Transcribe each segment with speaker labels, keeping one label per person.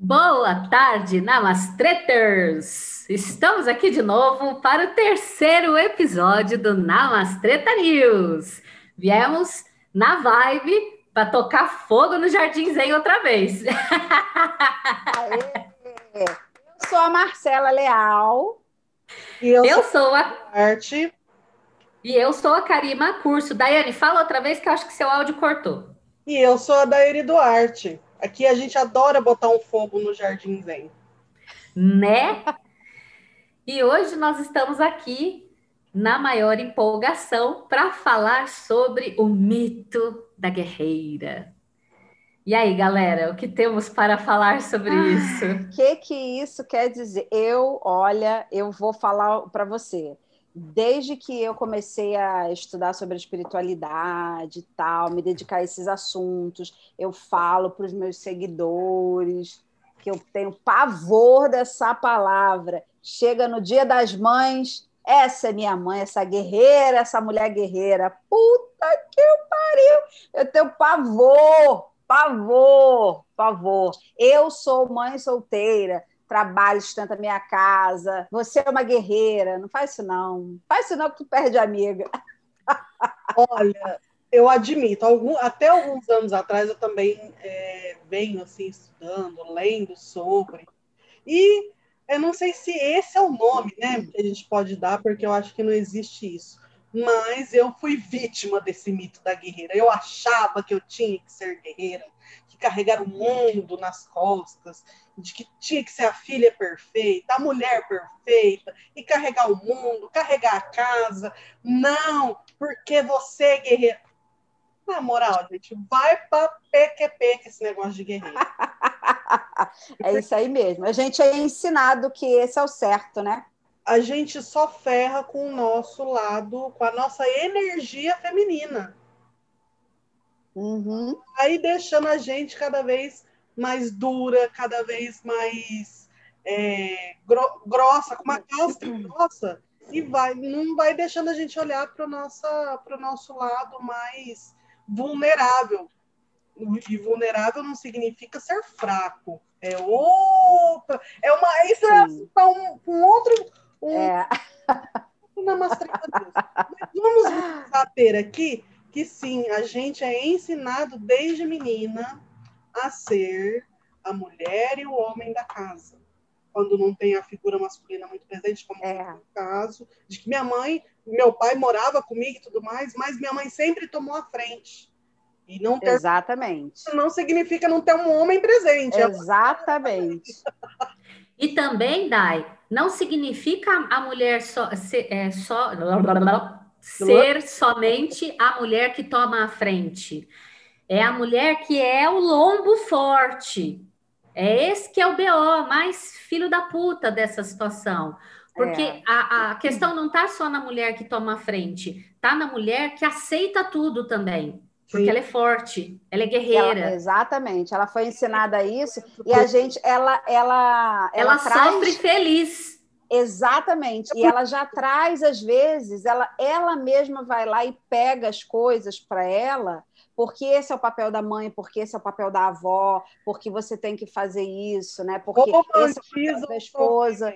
Speaker 1: Boa tarde, Namastreters! Estamos aqui de novo para o terceiro episódio do Namastreta News. Viemos na vibe para tocar fogo no Jardim Zen outra vez.
Speaker 2: Aê. Eu sou a Marcela Leal.
Speaker 1: E eu, eu sou, sou a Arte. E eu sou a Karima Curso. Daiane, fala outra vez que eu acho que seu áudio cortou.
Speaker 3: E eu sou a Daiane Duarte. Aqui a gente adora botar um fogo no Jardim Zen.
Speaker 1: Né? E hoje nós estamos aqui na maior empolgação para falar sobre o mito da guerreira. E aí, galera, o que temos para falar sobre ah, isso?
Speaker 2: O que que isso quer dizer? Eu, olha, eu vou falar para você desde que eu comecei a estudar sobre a espiritualidade e tal, me dedicar a esses assuntos, eu falo para os meus seguidores que eu tenho pavor dessa palavra. Chega no Dia das Mães, essa é minha mãe, essa guerreira, essa mulher guerreira. Puta que pariu! Eu tenho pavor, pavor, pavor. Eu sou mãe solteira trabalho, sustenta minha casa, você é uma guerreira. Não faz isso, não. Faz isso, não, que tu perde amiga.
Speaker 3: Olha, eu admito, algum, até alguns anos atrás eu também é, venho assim estudando, lendo sobre. E eu não sei se esse é o nome, né, que a gente pode dar, porque eu acho que não existe isso. Mas eu fui vítima desse mito da guerreira. Eu achava que eu tinha que ser guerreira, carregar o mundo nas costas, de que tinha que ser a filha perfeita, a mulher perfeita, e carregar o mundo, carregar a casa. Não, porque você é guerreira. Na moral, gente, vai para PQP esse negócio de guerreiro.
Speaker 2: é isso aí mesmo. A gente é ensinado que esse é o certo, né?
Speaker 3: A gente só ferra com o nosso lado, com a nossa energia feminina.
Speaker 2: Uhum.
Speaker 3: Aí deixando a gente cada vez mais dura, cada vez mais é, gro grossa, com uma casca grossa, e vai, não vai deixando a gente olhar para o nosso lado mais vulnerável. E vulnerável não significa ser fraco. É outra. É uma. Isso é um, um, outro. Um, é. Mas vamos ter aqui que sim, a gente é ensinado desde menina a ser a mulher e o homem da casa. Quando não tem a figura masculina muito presente, como é o caso, de que minha mãe, meu pai morava comigo e tudo mais, mas minha mãe sempre tomou a frente.
Speaker 2: E não ter... Exatamente.
Speaker 3: Não significa não ter um homem presente.
Speaker 2: Exatamente.
Speaker 1: E também, Dai, não significa a mulher só, ser, é, só, ser somente a mulher que toma a frente. É a mulher que é o lombo forte. É esse que é o BO, mais filho da puta dessa situação. Porque é. a, a questão não está só na mulher que toma a frente, tá na mulher que aceita tudo também. Porque Sim. ela é forte, ela é guerreira.
Speaker 2: Ela, exatamente, ela foi ensinada a isso e a gente, ela, ela,
Speaker 1: ela, ela traz... sofre feliz.
Speaker 2: Exatamente, e ela já traz às vezes, ela, ela mesma vai lá e pega as coisas para ela porque esse é o papel da mãe, porque esse é o papel da avó, porque você tem que fazer isso, né? Porque esse é o papel da esposa.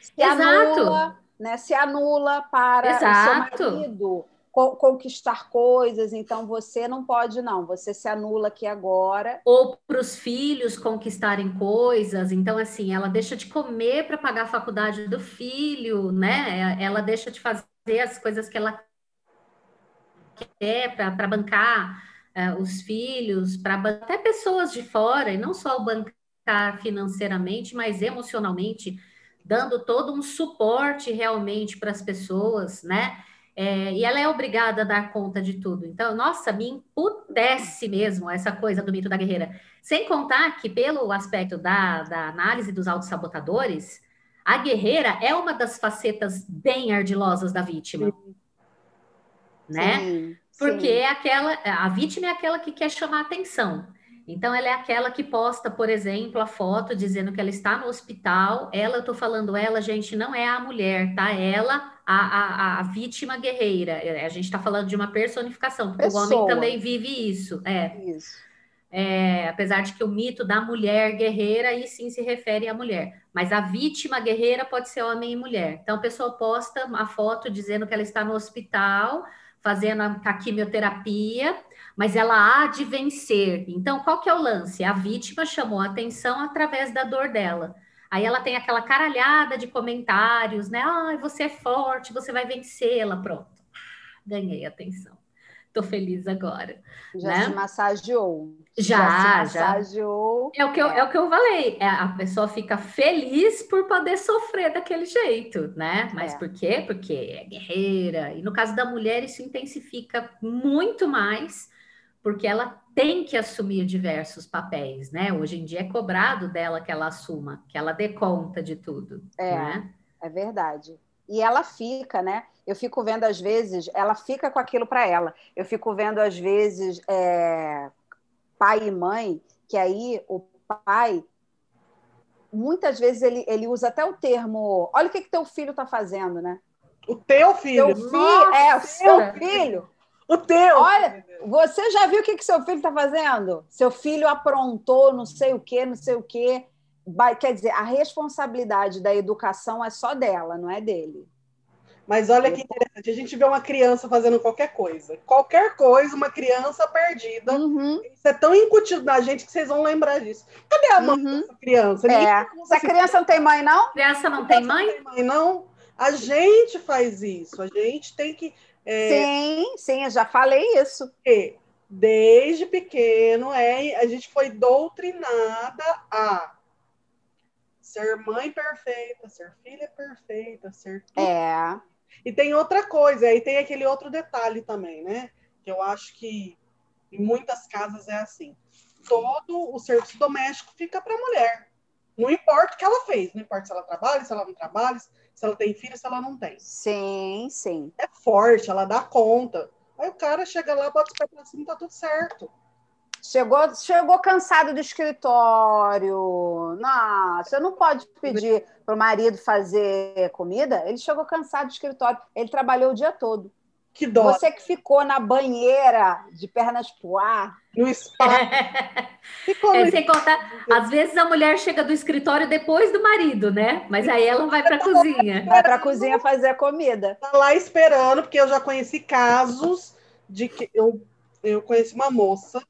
Speaker 2: Se Exato. anula, né? Se anula para Exato. o seu marido conquistar coisas, então você não pode, não, você se anula aqui agora.
Speaker 1: Ou para os filhos conquistarem coisas, então, assim, ela deixa de comer para pagar a faculdade do filho, né? Ela deixa de fazer as coisas que ela quer para bancar uh, os filhos, para até pessoas de fora, e não só bancar financeiramente, mas emocionalmente, dando todo um suporte realmente para as pessoas, né? É, e ela é obrigada a dar conta de tudo. Então, nossa, me emputece mesmo essa coisa do mito da guerreira. Sem contar que, pelo aspecto da, da análise dos autossabotadores, a guerreira é uma das facetas bem ardilosas da vítima. Sim né? Sim, Porque sim. É aquela, a vítima é aquela que quer chamar atenção. Então, ela é aquela que posta, por exemplo, a foto dizendo que ela está no hospital. Ela, eu estou falando ela, gente, não é a mulher, tá? Ela, a, a, a vítima guerreira. É, a gente está falando de uma personificação, porque Pessoa. o homem também vive isso. É. Isso. é, apesar de que o mito da mulher guerreira aí sim se refere à mulher, mas a vítima guerreira pode ser homem e mulher. Então a pessoa posta a foto dizendo que ela está no hospital fazendo a, a quimioterapia, mas ela há de vencer. Então qual que é o lance? A vítima chamou a atenção através da dor dela. Aí ela tem aquela caralhada de comentários, né? Ai, você é forte, você vai vencê-la, pronto. Ganhei atenção. Tô feliz agora.
Speaker 2: Já
Speaker 1: né?
Speaker 2: se massageou.
Speaker 1: Já,
Speaker 2: já. Se massageou.
Speaker 1: É o que eu, é. é o que eu falei. É, a pessoa fica feliz por poder sofrer daquele jeito, né? Mas é. por quê? Porque é guerreira. E no caso da mulher, isso intensifica muito mais, porque ela tem que assumir diversos papéis, né? Hoje em dia é cobrado dela que ela assuma, que ela dê conta de tudo.
Speaker 2: É,
Speaker 1: né?
Speaker 2: é verdade. E ela fica, né? Eu fico vendo às vezes, ela fica com aquilo para ela. Eu fico vendo às vezes é, pai e mãe, que aí o pai muitas vezes ele, ele usa até o termo, olha o que que teu filho está fazendo, né?
Speaker 3: O teu filho.
Speaker 2: Teu filho, é, o seu filho.
Speaker 3: O teu.
Speaker 2: Olha, você já viu o que que seu filho está fazendo? Seu filho aprontou não sei o que, não sei o que. Quer dizer, a responsabilidade da educação é só dela, não é dele.
Speaker 3: Mas olha que interessante, a gente vê uma criança fazendo qualquer coisa. Qualquer coisa, uma criança perdida.
Speaker 2: Uhum.
Speaker 3: Isso é tão incutido na gente que vocês vão lembrar disso. Cadê a mãe uhum. dessa criança?
Speaker 2: É. Essa assim, criança não tem mãe, não?
Speaker 1: Criança não tem mãe? Não tem mãe,
Speaker 3: não. A gente faz isso. A gente tem que.
Speaker 2: É... Sim, sim, eu já falei isso.
Speaker 3: Que desde pequeno é, a gente foi doutrinada a ser mãe perfeita, ser filha perfeita, ser
Speaker 2: tudo. É.
Speaker 3: E tem outra coisa, aí tem aquele outro detalhe também, né? Que eu acho que em muitas casas é assim. Todo o serviço doméstico fica para a mulher. Não importa o que ela fez, não importa se ela trabalha, se ela não trabalha, se ela tem filho, se ela não tem.
Speaker 2: Sim, sim.
Speaker 3: É forte, ela dá conta. Aí o cara chega lá, bota o pé pra cima e tá tudo certo.
Speaker 2: Chegou, chegou cansado do escritório. Não, você não pode pedir para o marido fazer comida. Ele chegou cansado do escritório. Ele trabalhou o dia todo.
Speaker 3: Que dó.
Speaker 2: Você que ficou na banheira de pernas pro ar.
Speaker 3: No spa.
Speaker 1: Ficou é, sem contar, às vezes a mulher chega do escritório depois do marido, né? Mas aí ela vai para a cozinha.
Speaker 2: Vai para a cozinha fazer a comida.
Speaker 3: Tá lá esperando, porque eu já conheci casos de que eu, eu conheci uma moça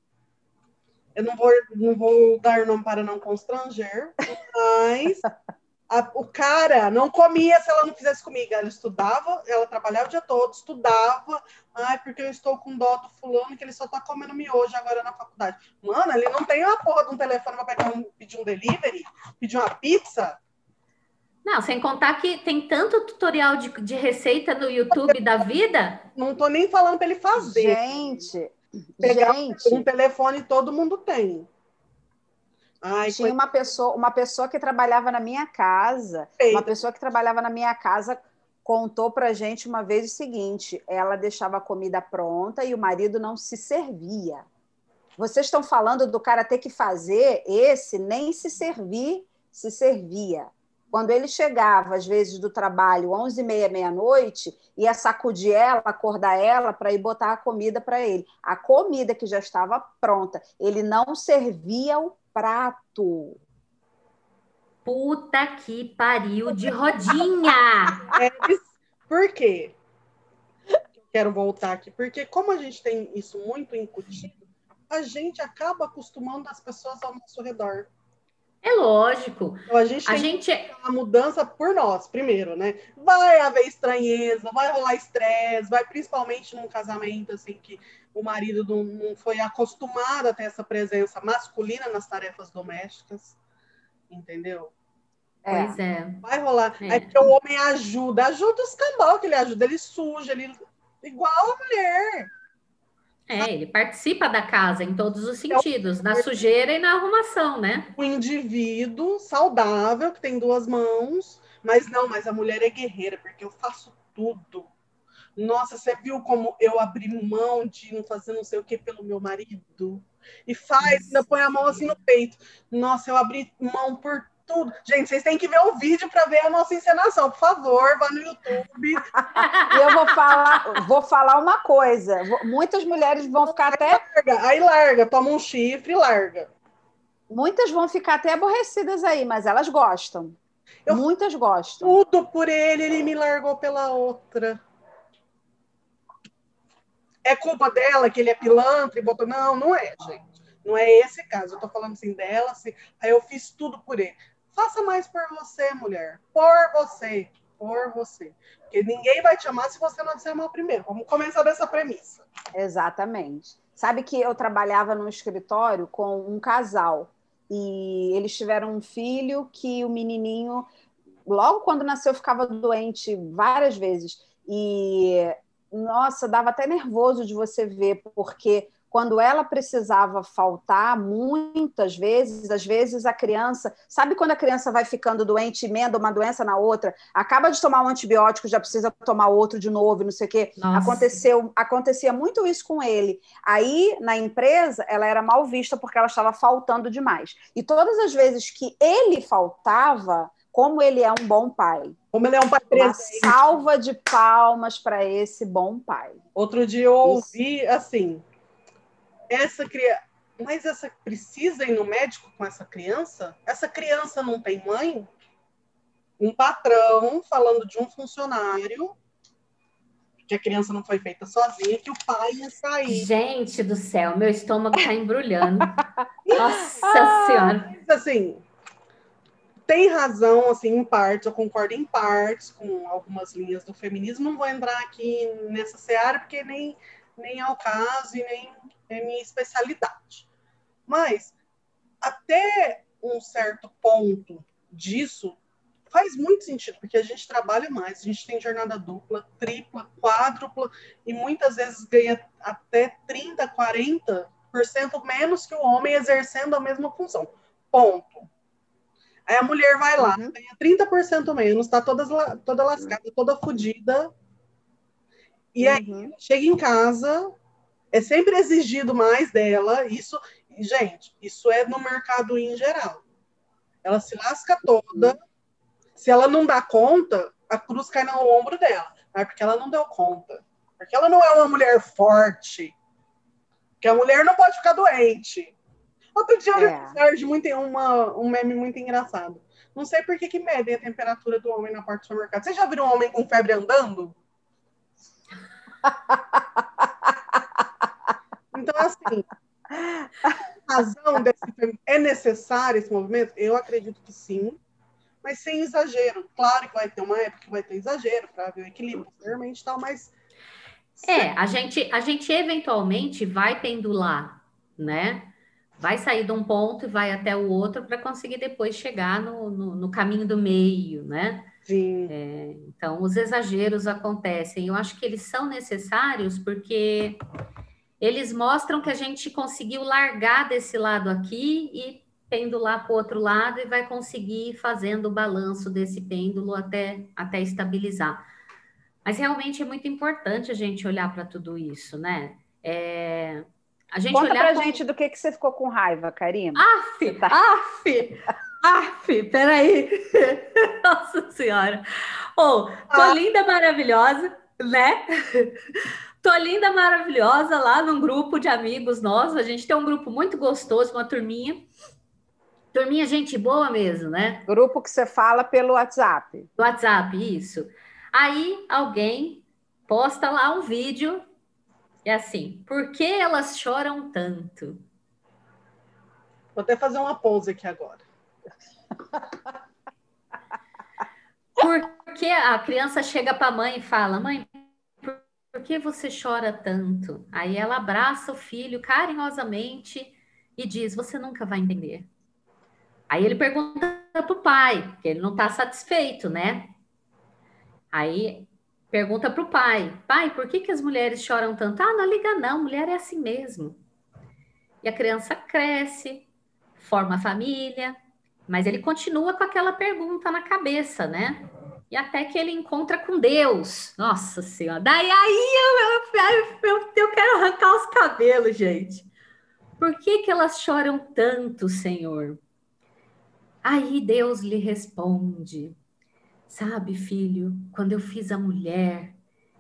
Speaker 3: eu não vou, não vou dar nome para não constranger, mas a, o cara não comia se ela não fizesse comigo. Ela estudava, ela trabalhava o dia todo, estudava. Ai, porque eu estou com dó do fulano que ele só tá comendo miojo agora na faculdade. Mano, ele não tem uma porra de um telefone para pegar um, pedir um delivery, pedir uma pizza.
Speaker 1: Não, sem contar que tem tanto tutorial de, de receita no YouTube da vida.
Speaker 3: Não tô nem falando para ele fazer.
Speaker 2: Gente,
Speaker 3: Pegar
Speaker 2: Gente,
Speaker 3: um telefone todo mundo tem.
Speaker 2: Ai, tinha uma pessoa, uma pessoa que trabalhava na minha casa, Eita. uma pessoa que trabalhava na minha casa contou para gente uma vez o seguinte: ela deixava a comida pronta e o marido não se servia. Vocês estão falando do cara ter que fazer esse nem se servir, se servia. Quando ele chegava, às vezes, do trabalho, 11 e meia, meia-noite, ia sacudir ela, acordar ela para ir botar a comida para ele. A comida que já estava pronta. Ele não servia o prato.
Speaker 1: Puta que pariu de rodinha!
Speaker 3: É, por quê? Quero voltar aqui. Porque como a gente tem isso muito incutido, a gente acaba acostumando as pessoas ao nosso redor.
Speaker 1: É lógico.
Speaker 3: Então, a gente tem a gente... a mudança por nós, primeiro, né? Vai haver estranheza, vai rolar estresse, vai principalmente num casamento assim que o marido não, foi acostumado a ter essa presença masculina nas tarefas domésticas, entendeu?
Speaker 1: É. Pois é.
Speaker 3: Vai rolar. É. Aí porque o homem ajuda, ajuda os cambal que ele ajuda, ele suja, ele igual a mulher.
Speaker 1: É, ele participa da casa em todos os sentidos, na sujeira e na arrumação, né?
Speaker 3: O indivíduo saudável, que tem duas mãos, mas não, mas a mulher é guerreira, porque eu faço tudo. Nossa, você viu como eu abri mão de não fazer não sei o que pelo meu marido? E faz, ainda põe a mão assim no peito. Nossa, eu abri mão por tudo. Gente, vocês têm que ver o vídeo para ver a nossa encenação. Por favor, vá no YouTube.
Speaker 2: e eu vou falar, vou falar uma coisa. Muitas mulheres vão ficar até.
Speaker 3: Larga, aí larga, toma um chifre e larga.
Speaker 2: Muitas vão ficar até aborrecidas aí, mas elas gostam. Eu Muitas gostam.
Speaker 3: Tudo por ele, ele me largou pela outra. É culpa dela que ele é pilantra e botou. Não, não é, gente. Não é esse caso. Eu tô falando assim dela, assim. Aí eu fiz tudo por ele. Faça mais por você, mulher. Por você. Por você. Porque ninguém vai te amar se você não se amar primeiro. Vamos começar dessa premissa.
Speaker 2: Exatamente. Sabe que eu trabalhava num escritório com um casal e eles tiveram um filho que o menininho, logo quando nasceu, ficava doente várias vezes. E, nossa, dava até nervoso de você ver, porque quando ela precisava faltar, muitas vezes, às vezes a criança, sabe quando a criança vai ficando doente, emenda uma doença na outra, acaba de tomar um antibiótico, já precisa tomar outro de novo, não sei o quê. Aconteceu, acontecia muito isso com ele. Aí, na empresa, ela era mal vista porque ela estava faltando demais. E todas as vezes que ele faltava, como ele é um bom pai.
Speaker 3: Como ele é um pai presente.
Speaker 2: Uma salva de palmas para esse bom pai.
Speaker 3: Outro dia eu ouvi assim, essa criança. Mas essa precisa ir no médico com essa criança? Essa criança não tem mãe? Um patrão falando de um funcionário que a criança não foi feita sozinha, que o pai ia sair.
Speaker 1: Gente do céu, meu estômago está embrulhando. Nossa Senhora.
Speaker 3: Mas, assim, tem razão, assim, em partes, eu concordo em partes com algumas linhas do feminismo. Não vou entrar aqui nessa seara, porque nem, nem é o caso e nem é minha especialidade. Mas, até um certo ponto disso, faz muito sentido, porque a gente trabalha mais, a gente tem jornada dupla, tripla, quádrupla, e muitas vezes ganha até 30, 40% menos que o homem exercendo a mesma função. Ponto. Aí a mulher vai lá, uhum. ganha 30% menos, tá toda, toda lascada, toda fodida. E aí uhum. chega em casa, é sempre exigido mais dela. Isso, gente, isso é no mercado em geral. Ela se lasca toda. Se ela não dá conta, a cruz cai no ombro dela. É porque ela não deu conta. Porque ela não é uma mulher forte. Que a mulher não pode ficar doente. Outro dia eu vi muito, uma, um meme muito engraçado. Não sei por que, que medem a temperatura do homem na porta do supermercado. Vocês já viram um homem com febre andando? Então, assim, a razão desse é necessário esse movimento? Eu acredito que sim, mas sem exagero. Claro que vai ter uma época que vai ter exagero para ver o equilíbrio posteriormente e tal, mas.
Speaker 1: É, a gente, a gente eventualmente vai pendular, né? Vai sair de um ponto e vai até o outro para conseguir depois chegar no, no, no, caminho do meio, né?
Speaker 3: Sim.
Speaker 1: É, então, os exageros acontecem. Eu acho que eles são necessários porque eles mostram que a gente conseguiu largar desse lado aqui e pendular para o outro lado e vai conseguir ir fazendo o balanço desse pêndulo até, até estabilizar. Mas realmente é muito importante a gente olhar para tudo isso, né? É,
Speaker 2: a gente Conta olhar pra como... gente do que, que você ficou com raiva, Karina.
Speaker 1: Aff, tá... af, af, peraí. Nossa Senhora. Oh, tô ah. linda, maravilhosa, né? Tô linda, maravilhosa lá num grupo de amigos nossos. A gente tem um grupo muito gostoso, uma turminha. Turminha, gente boa mesmo, né?
Speaker 2: Grupo que você fala pelo WhatsApp.
Speaker 1: WhatsApp, isso. Aí alguém posta lá um vídeo e é assim, por que elas choram tanto?
Speaker 3: Vou até fazer uma pose aqui agora.
Speaker 1: Porque a criança chega para a mãe e fala: Mãe, por que você chora tanto? Aí ela abraça o filho carinhosamente e diz: Você nunca vai entender. Aí ele pergunta para o pai, porque ele não está satisfeito, né? Aí pergunta para o pai: Pai, por que, que as mulheres choram tanto? Ah, não liga, não, mulher é assim mesmo. E a criança cresce, forma família, mas ele continua com aquela pergunta na cabeça, né? e até que ele encontra com Deus. Nossa Senhora. Daí aí eu, eu, eu, eu quero arrancar os cabelos, gente. Por que, que elas choram tanto, Senhor? Aí Deus lhe responde: Sabe, filho, quando eu fiz a mulher,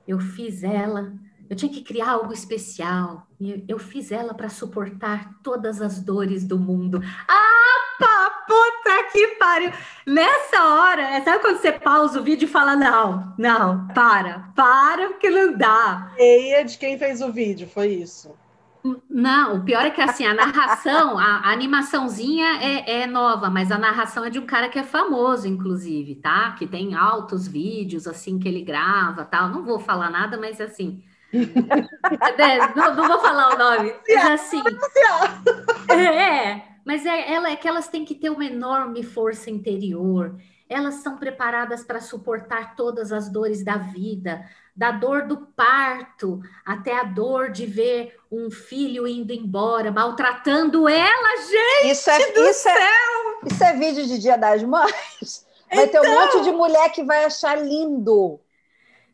Speaker 1: eu fiz ela, eu tinha que criar algo especial, e eu fiz ela para suportar todas as dores do mundo. Ah, pá, puta que pariu! Nessa hora, sabe quando você pausa o vídeo e fala: Não, não, para, para, porque não dá.
Speaker 3: E é de quem fez o vídeo, foi isso.
Speaker 1: Não, o pior é que assim, a narração, a, a animaçãozinha é, é, nova, mas a narração é de um cara que é famoso, inclusive, tá? Que tem altos vídeos assim que ele grava, tal. Não vou falar nada, mas assim. É, não, não, vou falar o nome. Mas assim. É, mas é, ela é que elas têm que ter uma enorme força interior. Elas são preparadas para suportar todas as dores da vida, da dor do parto até a dor de ver um filho indo embora, maltratando ela, gente
Speaker 2: isso é,
Speaker 1: do
Speaker 2: isso
Speaker 1: céu!
Speaker 2: É, isso é vídeo de Dia das Mães? Vai então... ter um monte de mulher que vai achar lindo.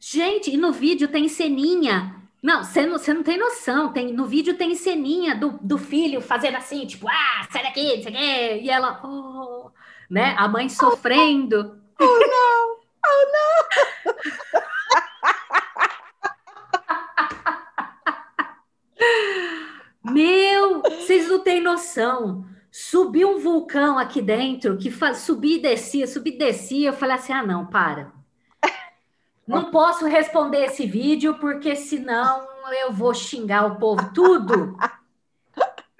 Speaker 1: Gente, e no vídeo tem ceninha. Não, você não, não tem noção. Tem, no vídeo tem ceninha do, do filho fazendo assim, tipo, ah, sai daqui, não sei o quê. E ela, oh, né? A mãe sofrendo.
Speaker 2: Oh, não! Oh, não!
Speaker 1: Meu, vocês não têm noção. Subiu um vulcão aqui dentro que faz, subia e descia, subia e descia. Eu falei assim: ah, não, para. Não posso responder esse vídeo porque senão eu vou xingar o povo tudo.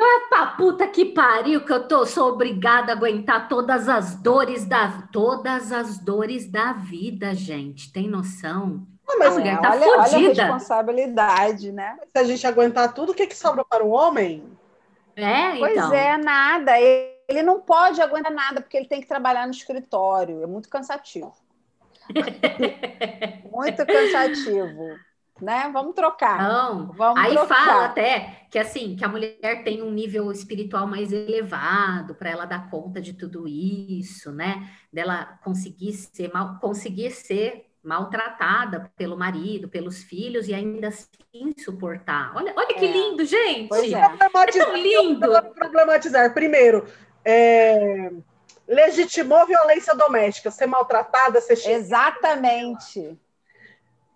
Speaker 1: Ah, pra puta que pariu, que eu tô, sou obrigada a aguentar todas as dores da todas as dores da vida, gente. Tem noção?
Speaker 2: mas a mulher tá olha, fodida. Olha a responsabilidade, né?
Speaker 3: Se a gente aguentar tudo, o que, que sobra para o homem?
Speaker 1: É,
Speaker 2: pois
Speaker 1: então.
Speaker 2: é, nada. Ele não pode aguentar nada, porque ele tem que trabalhar no escritório. É muito cansativo. muito cansativo. Né? Vamos trocar.
Speaker 1: Não,
Speaker 2: Vamos
Speaker 1: aí
Speaker 2: trocar.
Speaker 1: fala até que assim, que a mulher tem um nível espiritual mais elevado para ela dar conta de tudo isso, né? Dela conseguir ser mal, conseguir ser maltratada pelo marido, pelos filhos e ainda assim suportar. Olha, olha que é. lindo, gente! Pois é.
Speaker 3: é lindo! Problematizar. Primeiro, é... legitimou violência doméstica, ser maltratada, ser
Speaker 2: Exatamente.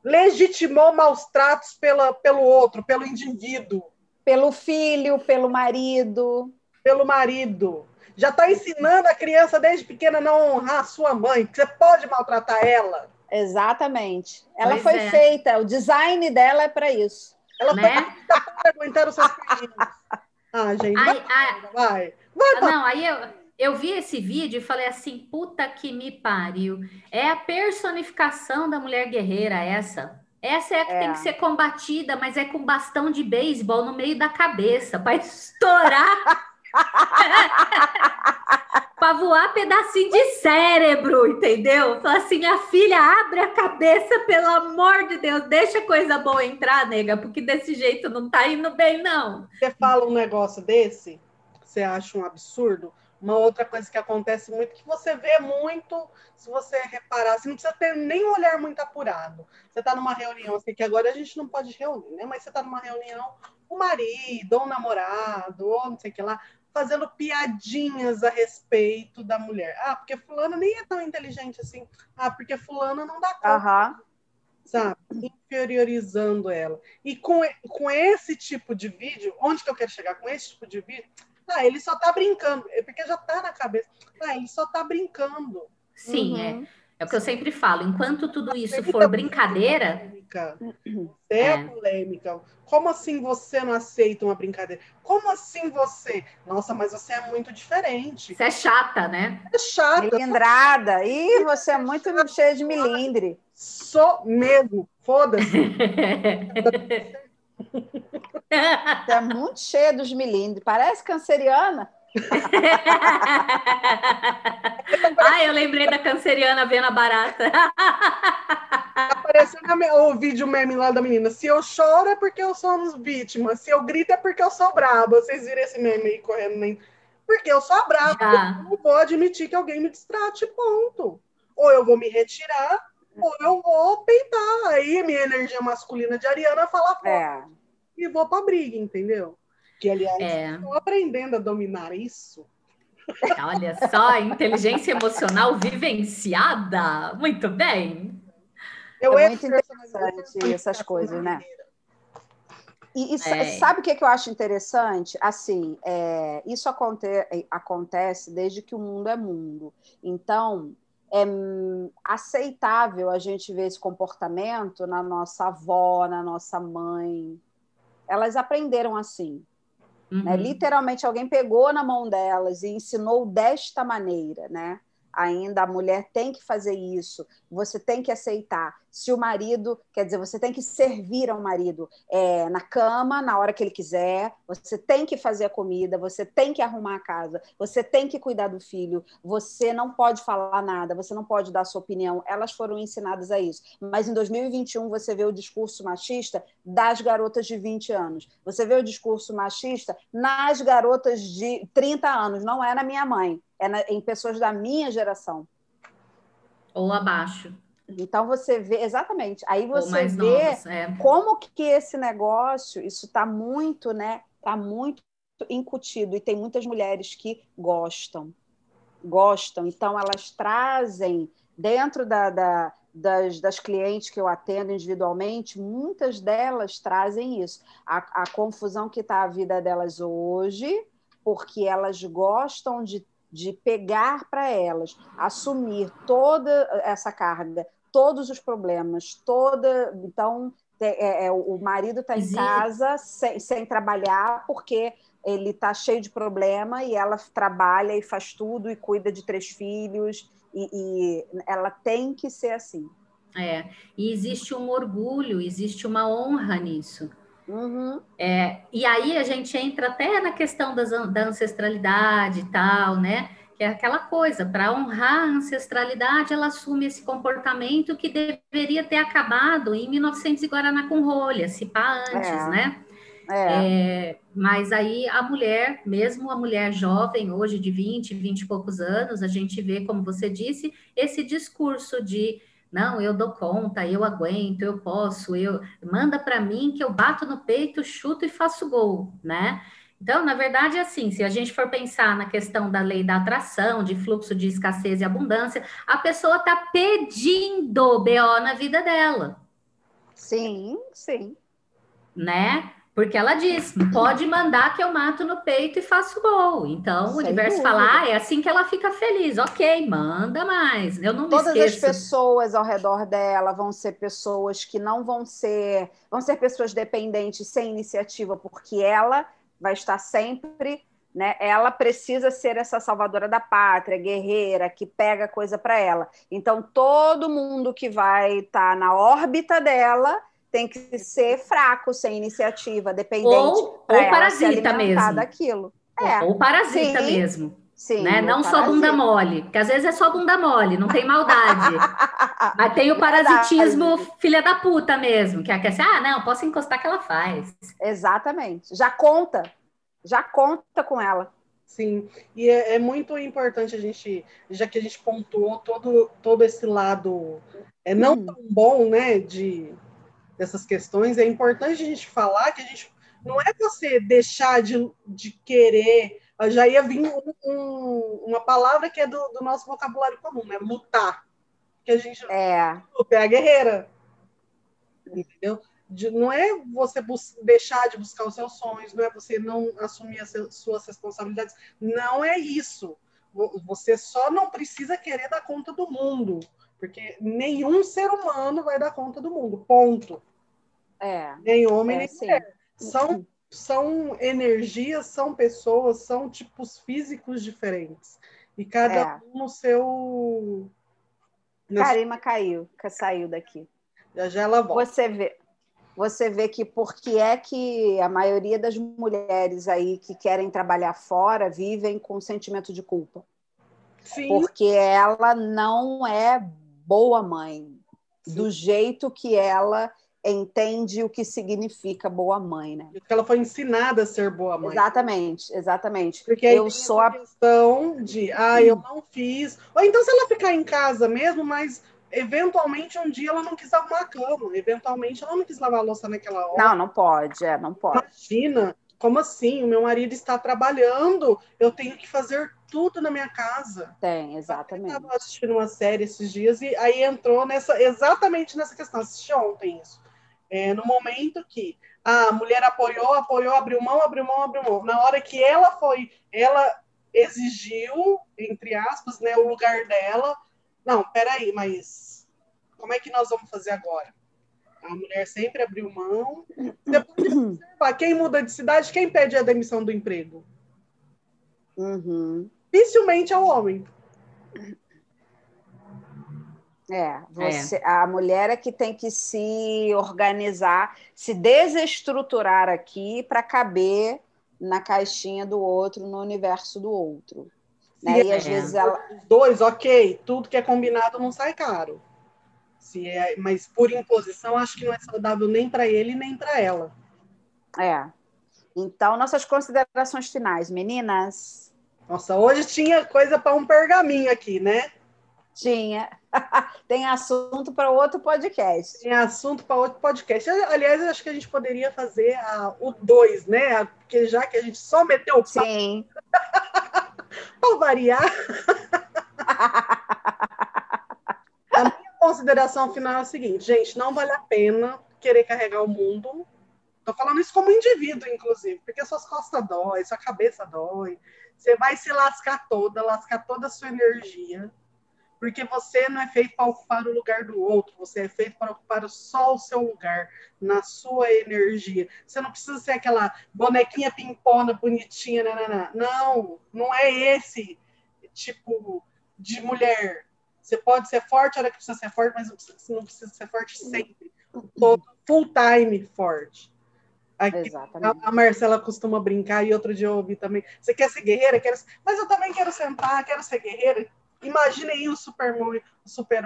Speaker 3: Legitimou maus tratos pela, pelo outro, pelo indivíduo.
Speaker 2: Pelo filho, pelo marido.
Speaker 3: Pelo marido. Já está ensinando a criança desde pequena a não honrar a sua mãe, que você pode maltratar ela.
Speaker 2: Exatamente. Ela pois foi é. feita, o design dela é para isso.
Speaker 3: Ela né? foi feita para aguentar os seus filhos. Ah, gente, vai, vai, vai. vai
Speaker 1: não, aí eu, eu vi esse vídeo e falei assim, puta que me pariu. É a personificação da mulher guerreira essa. Essa é a que é. tem que ser combatida, mas é com bastão de beisebol no meio da cabeça, para estourar para voar pedacinho de cérebro, entendeu? Fala assim, minha filha, abre a cabeça, pelo amor de Deus, deixa coisa boa entrar, nega, porque desse jeito não tá indo bem, não.
Speaker 3: Você fala um negócio desse, você acha um absurdo? Uma outra coisa que acontece muito, que você vê muito, se você reparar, você não precisa ter nem um olhar muito apurado. Você está numa reunião, assim, que agora a gente não pode reunir, né? Mas você está numa reunião, o marido, ou o namorado, ou não sei o que lá, fazendo piadinhas a respeito da mulher. Ah, porque fulana nem é tão inteligente assim. Ah, porque fulana não dá conta.
Speaker 2: Uhum.
Speaker 3: Sabe? Inferiorizando ela. E com, com esse tipo de vídeo, onde que eu quero chegar com esse tipo de vídeo? Ah, ele só tá brincando. É porque já tá na cabeça. Ah, ele só tá brincando.
Speaker 1: Sim, uhum. é. É o que eu sempre falo, enquanto tudo isso for brincadeira.
Speaker 3: Você é, é polêmica. Como assim você não aceita uma brincadeira? Como assim você? Nossa, mas você é muito diferente.
Speaker 1: Você é chata, né?
Speaker 3: É chata.
Speaker 2: Milindrada. Ih, você é muito cheia de milindre.
Speaker 3: Sou mesmo. Foda-se.
Speaker 2: É muito cheia dos milindres. Parece canceriana.
Speaker 1: ah, eu lembrei da canceriana vendo a barata.
Speaker 3: Apareceu o vídeo meme lá da menina. Se eu choro é porque eu sou vítima. Se eu grito é porque eu sou braba. Vocês viram esse meme aí correndo? Nem... Porque eu sou braba. Eu não vou admitir que alguém me distrate, ponto. Ou eu vou me retirar, ou eu vou peitar. Aí minha energia masculina de Ariana fala fora. É. E vou pra briga, entendeu? Que, aliás, é. estou aprendendo a dominar isso.
Speaker 1: Olha só, inteligência emocional vivenciada. Muito bem.
Speaker 2: Eu é muito interessante essas coisas, né? E, e é. sabe o que, que eu acho interessante? Assim, é, isso aconte acontece desde que o mundo é mundo. Então, é aceitável a gente ver esse comportamento na nossa avó, na nossa mãe. Elas aprenderam assim. Né? Uhum. Né? Literalmente, alguém pegou na mão delas e ensinou desta maneira, né? Ainda a mulher tem que fazer isso, você tem que aceitar se o marido, quer dizer, você tem que servir ao marido é, na cama, na hora que ele quiser, você tem que fazer a comida, você tem que arrumar a casa, você tem que cuidar do filho, você não pode falar nada, você não pode dar sua opinião. Elas foram ensinadas a isso. Mas em 2021 você vê o discurso machista das garotas de 20 anos. Você vê o discurso machista nas garotas de 30 anos, não é na minha mãe, é na, em pessoas da minha geração.
Speaker 1: Ou abaixo.
Speaker 2: Então você vê exatamente. Aí você vê novos, é. como que esse negócio, isso está muito, né? Está muito incutido e tem muitas mulheres que gostam, gostam. Então elas trazem dentro da, da das, das clientes que eu atendo individualmente, muitas delas trazem isso. A, a confusão que está a vida delas hoje, porque elas gostam de de pegar para elas, assumir toda essa carga, todos os problemas, toda. Então, é, é, o marido está em casa sem, sem trabalhar porque ele está cheio de problema e ela trabalha e faz tudo e cuida de três filhos e, e, ela tem que ser assim.
Speaker 1: É, e existe um orgulho, existe uma honra nisso. Uhum. É, e aí a gente entra até na questão das, da ancestralidade e tal, né? que é aquela coisa, para honrar a ancestralidade, ela assume esse comportamento que deveria ter acabado em 1900 e Guaraná com rolha, se pá antes, é. né? É. É, mas aí a mulher, mesmo a mulher jovem, hoje de 20, 20 e poucos anos, a gente vê, como você disse, esse discurso de não, eu dou conta, eu aguento, eu posso, eu manda para mim que eu bato no peito, chuto e faço gol, né? Então, na verdade, é assim, se a gente for pensar na questão da lei da atração, de fluxo de escassez e abundância, a pessoa está pedindo BO na vida dela.
Speaker 2: Sim, sim.
Speaker 1: Né? Porque ela diz, pode mandar que eu mato no peito e faço gol. Então, Sem o universo dúvida. fala, ah, é assim que ela fica feliz. Ok, manda mais. Eu não
Speaker 2: Todas
Speaker 1: as
Speaker 2: pessoas ao redor dela vão ser pessoas que não vão ser... Vão ser pessoas dependentes, sem iniciativa, porque ela vai estar sempre, né? Ela precisa ser essa salvadora da pátria, guerreira, que pega coisa para ela. Então, todo mundo que vai estar tá na órbita dela tem que ser fraco, sem iniciativa, dependente. Ou,
Speaker 1: ou parasita mesmo.
Speaker 2: Daquilo.
Speaker 1: É. Ou parasita Sim. mesmo. Sim, né? Não só bunda mole, porque às vezes é só bunda mole, não tem maldade. Mas tem o parasitismo filha da puta mesmo, que é que assim, ah, não, posso encostar que ela faz.
Speaker 2: Exatamente. Já conta, já conta com ela.
Speaker 3: Sim, e é, é, muito importante a gente, já que a gente pontuou todo, todo esse lado é não hum. tão bom, né, de dessas questões, é importante a gente falar que a gente não é você deixar de, de querer já ia vir um, um, uma palavra que é do, do, nosso vocabulário comum, né? Lutar. Que a gente
Speaker 2: é,
Speaker 3: é a guerreira. Entendeu? De, não é você deixar de buscar os seus sonhos, não é você não assumir as suas responsabilidades. Não é isso. Você só não precisa querer dar conta do mundo, porque nenhum ser humano vai dar conta do mundo. Ponto.
Speaker 2: É.
Speaker 3: Nem homem, é, nem mulher. São são energias, são pessoas, são tipos físicos diferentes. E cada é. um no seu.
Speaker 2: Karima caiu, saiu daqui.
Speaker 3: Já já ela volta.
Speaker 2: Você vê, você vê que porque é que a maioria das mulheres aí que querem trabalhar fora vivem com sentimento de culpa. Sim. Porque ela não é boa mãe. Sim. Do jeito que ela entende o que significa boa mãe, né?
Speaker 3: Porque ela foi ensinada a ser boa mãe.
Speaker 2: Exatamente, exatamente.
Speaker 3: Porque eu sou a questão de, ah, eu não fiz. Ou então se ela ficar em casa mesmo, mas eventualmente um dia ela não quis arrumar a cama, eventualmente ela não quis lavar a louça naquela hora.
Speaker 2: Não, não pode, é, não pode.
Speaker 3: Imagina como assim? O meu marido está trabalhando, eu tenho que fazer tudo na minha casa.
Speaker 2: Tem, exatamente. Eu
Speaker 3: estava assistindo uma série esses dias e aí entrou nessa exatamente nessa questão. Assisti ontem isso. É, no momento que a mulher apoiou, apoiou, abriu mão, abriu mão, abriu mão. Na hora que ela foi, ela exigiu, entre aspas, né, o lugar dela. Não, peraí, mas como é que nós vamos fazer agora? A mulher sempre abriu mão. Pode observar, quem muda de cidade, quem pede a demissão do emprego?
Speaker 2: Uhum.
Speaker 3: Dificilmente é o homem.
Speaker 2: É, você, é, a mulher é que tem que se organizar, se desestruturar aqui para caber na caixinha do outro, no universo do outro. Né? E às é. vezes ela.
Speaker 3: Dois, ok, tudo que é combinado não sai caro. Se é, mas por imposição, acho que não é saudável nem para ele nem para ela.
Speaker 2: É. Então, nossas considerações finais, meninas.
Speaker 3: Nossa, hoje tinha coisa para um pergaminho aqui, né?
Speaker 2: Tinha. Tem assunto para outro podcast.
Speaker 3: Tem assunto para outro podcast. Aliás, eu acho que a gente poderia fazer a, o 2, né? Porque já que a gente só meteu o
Speaker 2: pau. Sim.
Speaker 3: para variar. consideração final é a seguinte, gente, não vale a pena querer carregar o mundo. Tô falando isso como indivíduo, inclusive, porque suas costas dói, sua cabeça dói. Você vai se lascar toda, lascar toda a sua energia, porque você não é feito para ocupar o lugar do outro, você é feito para ocupar só o seu lugar, na sua energia. Você não precisa ser aquela bonequinha pimpona, bonitinha, não, não, não. Não é esse tipo de mulher você pode ser forte a hora que precisa ser forte, mas você não precisa ser forte sempre. Todo full time forte. Aqui, a, Marcela costuma brincar e outro dia eu ouvi também. Você quer ser guerreira? Quero... Mas eu também quero sentar, quero ser guerreira. Imagine aí o Super-Homem super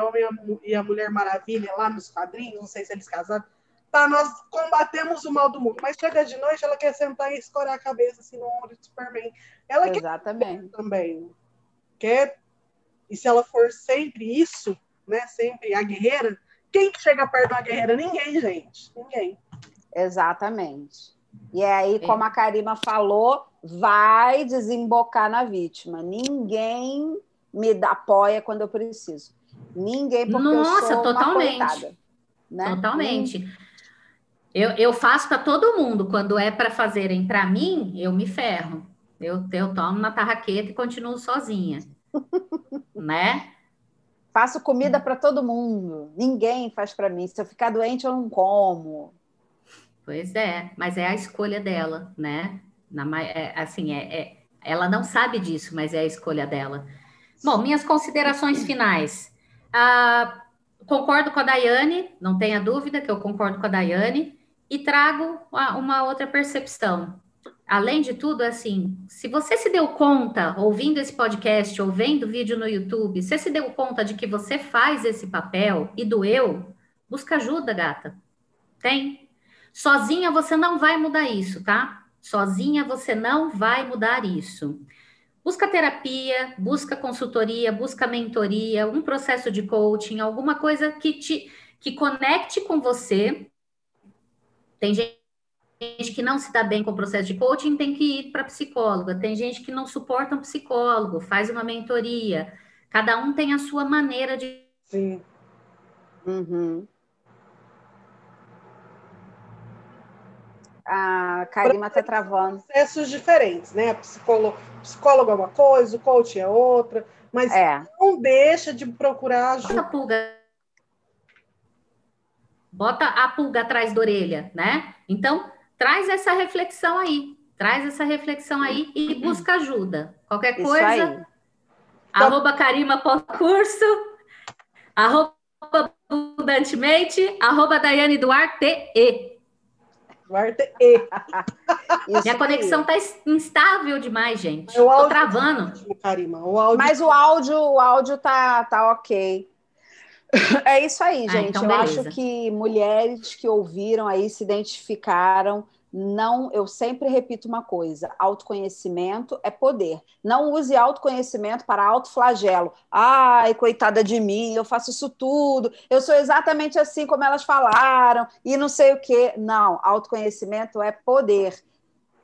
Speaker 3: e a Mulher Maravilha lá nos quadrinhos, não sei se eles casaram. Tá, nós combatemos o mal do mundo, mas chega de noite, ela quer sentar e escorar a cabeça assim no ombro do Superman. Ela
Speaker 2: Exatamente.
Speaker 3: quer também. Quer e se ela for sempre isso, né, sempre a guerreira, quem que chega perto da guerreira? Ninguém, gente. Ninguém.
Speaker 2: Exatamente. E é aí, como a Karima falou, vai desembocar na vítima. Ninguém me apoia quando eu preciso. Ninguém, porque Nossa, eu sou totalmente. Coitada, né?
Speaker 1: Totalmente. Eu, eu faço para todo mundo. Quando é para fazerem para mim, eu me ferro. Eu, eu tomo na tarraqueta e continuo sozinha né?
Speaker 2: Faço comida para todo mundo. Ninguém faz para mim. Se eu ficar doente, eu não como.
Speaker 1: Pois é, mas é a escolha dela, né? Na, é, assim, é, é, ela não sabe disso, mas é a escolha dela. Bom, minhas considerações finais. Ah, concordo com a Daiane, não tenha dúvida que eu concordo com a Daiane, e trago uma outra percepção além de tudo, assim, se você se deu conta, ouvindo esse podcast ou vendo vídeo no YouTube, você se deu conta de que você faz esse papel e doeu, busca ajuda, gata. Tem. Sozinha você não vai mudar isso, tá? Sozinha você não vai mudar isso. Busca terapia, busca consultoria, busca mentoria, um processo de coaching, alguma coisa que te que conecte com você. Tem gente que não se dá bem com o processo de coaching tem que ir para psicóloga. Tem gente que não suporta um psicólogo, faz uma mentoria. Cada um tem a sua maneira de.
Speaker 3: Sim.
Speaker 2: Uhum. A Karima está travando.
Speaker 3: Processos diferentes, né? Psicólogo, psicólogo é uma coisa, o coach é outra, mas é. não deixa de procurar ajuda.
Speaker 1: Bota a pulga. Bota a pulga atrás da orelha, né? Então, traz essa reflexão aí, traz essa reflexão aí e busca ajuda. Qualquer coisa, arroba carima.curso, arroba abundantemente, arroba Daiane Duarte
Speaker 3: E. Duarte E.
Speaker 1: Minha conexão está instável demais, gente. Estou tá travando.
Speaker 3: Karima, o áudio...
Speaker 2: Mas o áudio, o áudio tá, tá ok. É isso aí, ah, gente. então Eu acho que mulheres que ouviram aí se identificaram. Não, eu sempre repito uma coisa: autoconhecimento é poder. Não use autoconhecimento para autoflagelo. Ai, coitada de mim, eu faço isso tudo, eu sou exatamente assim como elas falaram, e não sei o quê. Não, autoconhecimento é poder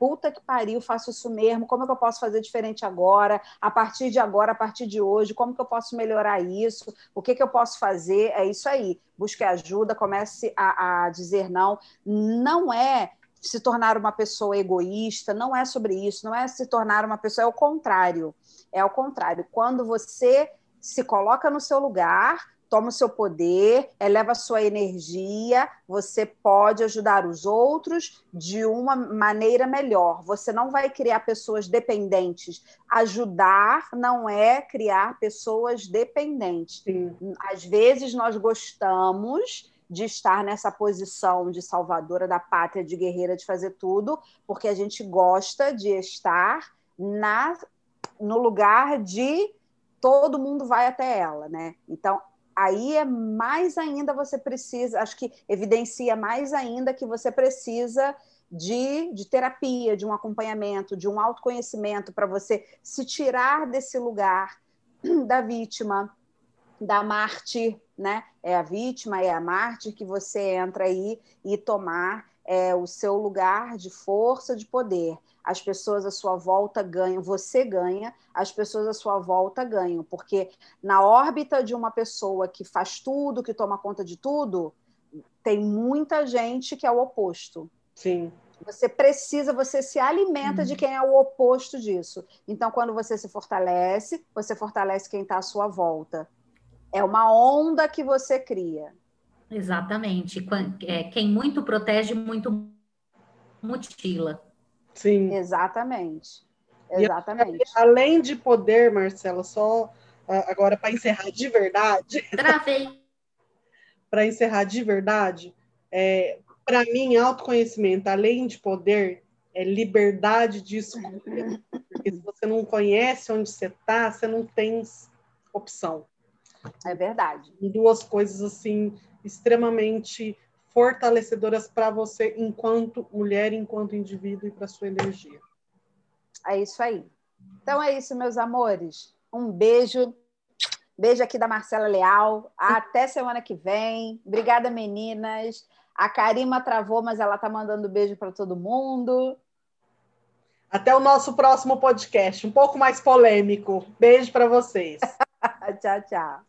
Speaker 2: puta que pariu, faço isso mesmo, como é que eu posso fazer diferente agora, a partir de agora, a partir de hoje, como que eu posso melhorar isso, o que, que eu posso fazer, é isso aí, busque ajuda, comece a, a dizer não, não é se tornar uma pessoa egoísta, não é sobre isso, não é se tornar uma pessoa, é o contrário, é o contrário, quando você se coloca no seu lugar, toma o seu poder, eleva a sua energia, você pode ajudar os outros de uma maneira melhor. Você não vai criar pessoas dependentes. Ajudar não é criar pessoas dependentes. Sim. Às vezes nós gostamos de estar nessa posição de salvadora da pátria, de guerreira, de fazer tudo, porque a gente gosta de estar na, no lugar de todo mundo vai até ela, né? Então, aí é mais ainda você precisa, acho que evidencia mais ainda que você precisa de, de terapia, de um acompanhamento, de um autoconhecimento para você se tirar desse lugar da vítima, da mártir, né? É a vítima, é a mártir que você entra aí e tomar é, o seu lugar de força, de poder as pessoas à sua volta ganham, você ganha, as pessoas à sua volta ganham, porque na órbita de uma pessoa que faz tudo, que toma conta de tudo, tem muita gente que é o oposto.
Speaker 3: Sim.
Speaker 2: Você precisa, você se alimenta uhum. de quem é o oposto disso. Então, quando você se fortalece, você fortalece quem está à sua volta. É uma onda que você cria.
Speaker 1: Exatamente. É, quem muito protege, muito mutila.
Speaker 3: Sim.
Speaker 2: Exatamente. Exatamente.
Speaker 3: E, além de poder, Marcela, só ah, agora para encerrar de verdade.
Speaker 1: Travei.
Speaker 3: para encerrar de verdade, é, para mim, autoconhecimento, além de poder, é liberdade de escolha. Porque se você não conhece onde você está, você não tem opção.
Speaker 2: É verdade.
Speaker 3: Duas coisas assim extremamente fortalecedoras para você enquanto mulher, enquanto indivíduo e para sua energia.
Speaker 2: É isso aí. Então é isso, meus amores. Um beijo. Beijo aqui da Marcela Leal. Até semana que vem. Obrigada, meninas. A Karima travou, mas ela tá mandando beijo para todo mundo.
Speaker 3: Até o nosso próximo podcast, um pouco mais polêmico. Beijo para vocês.
Speaker 2: tchau, tchau.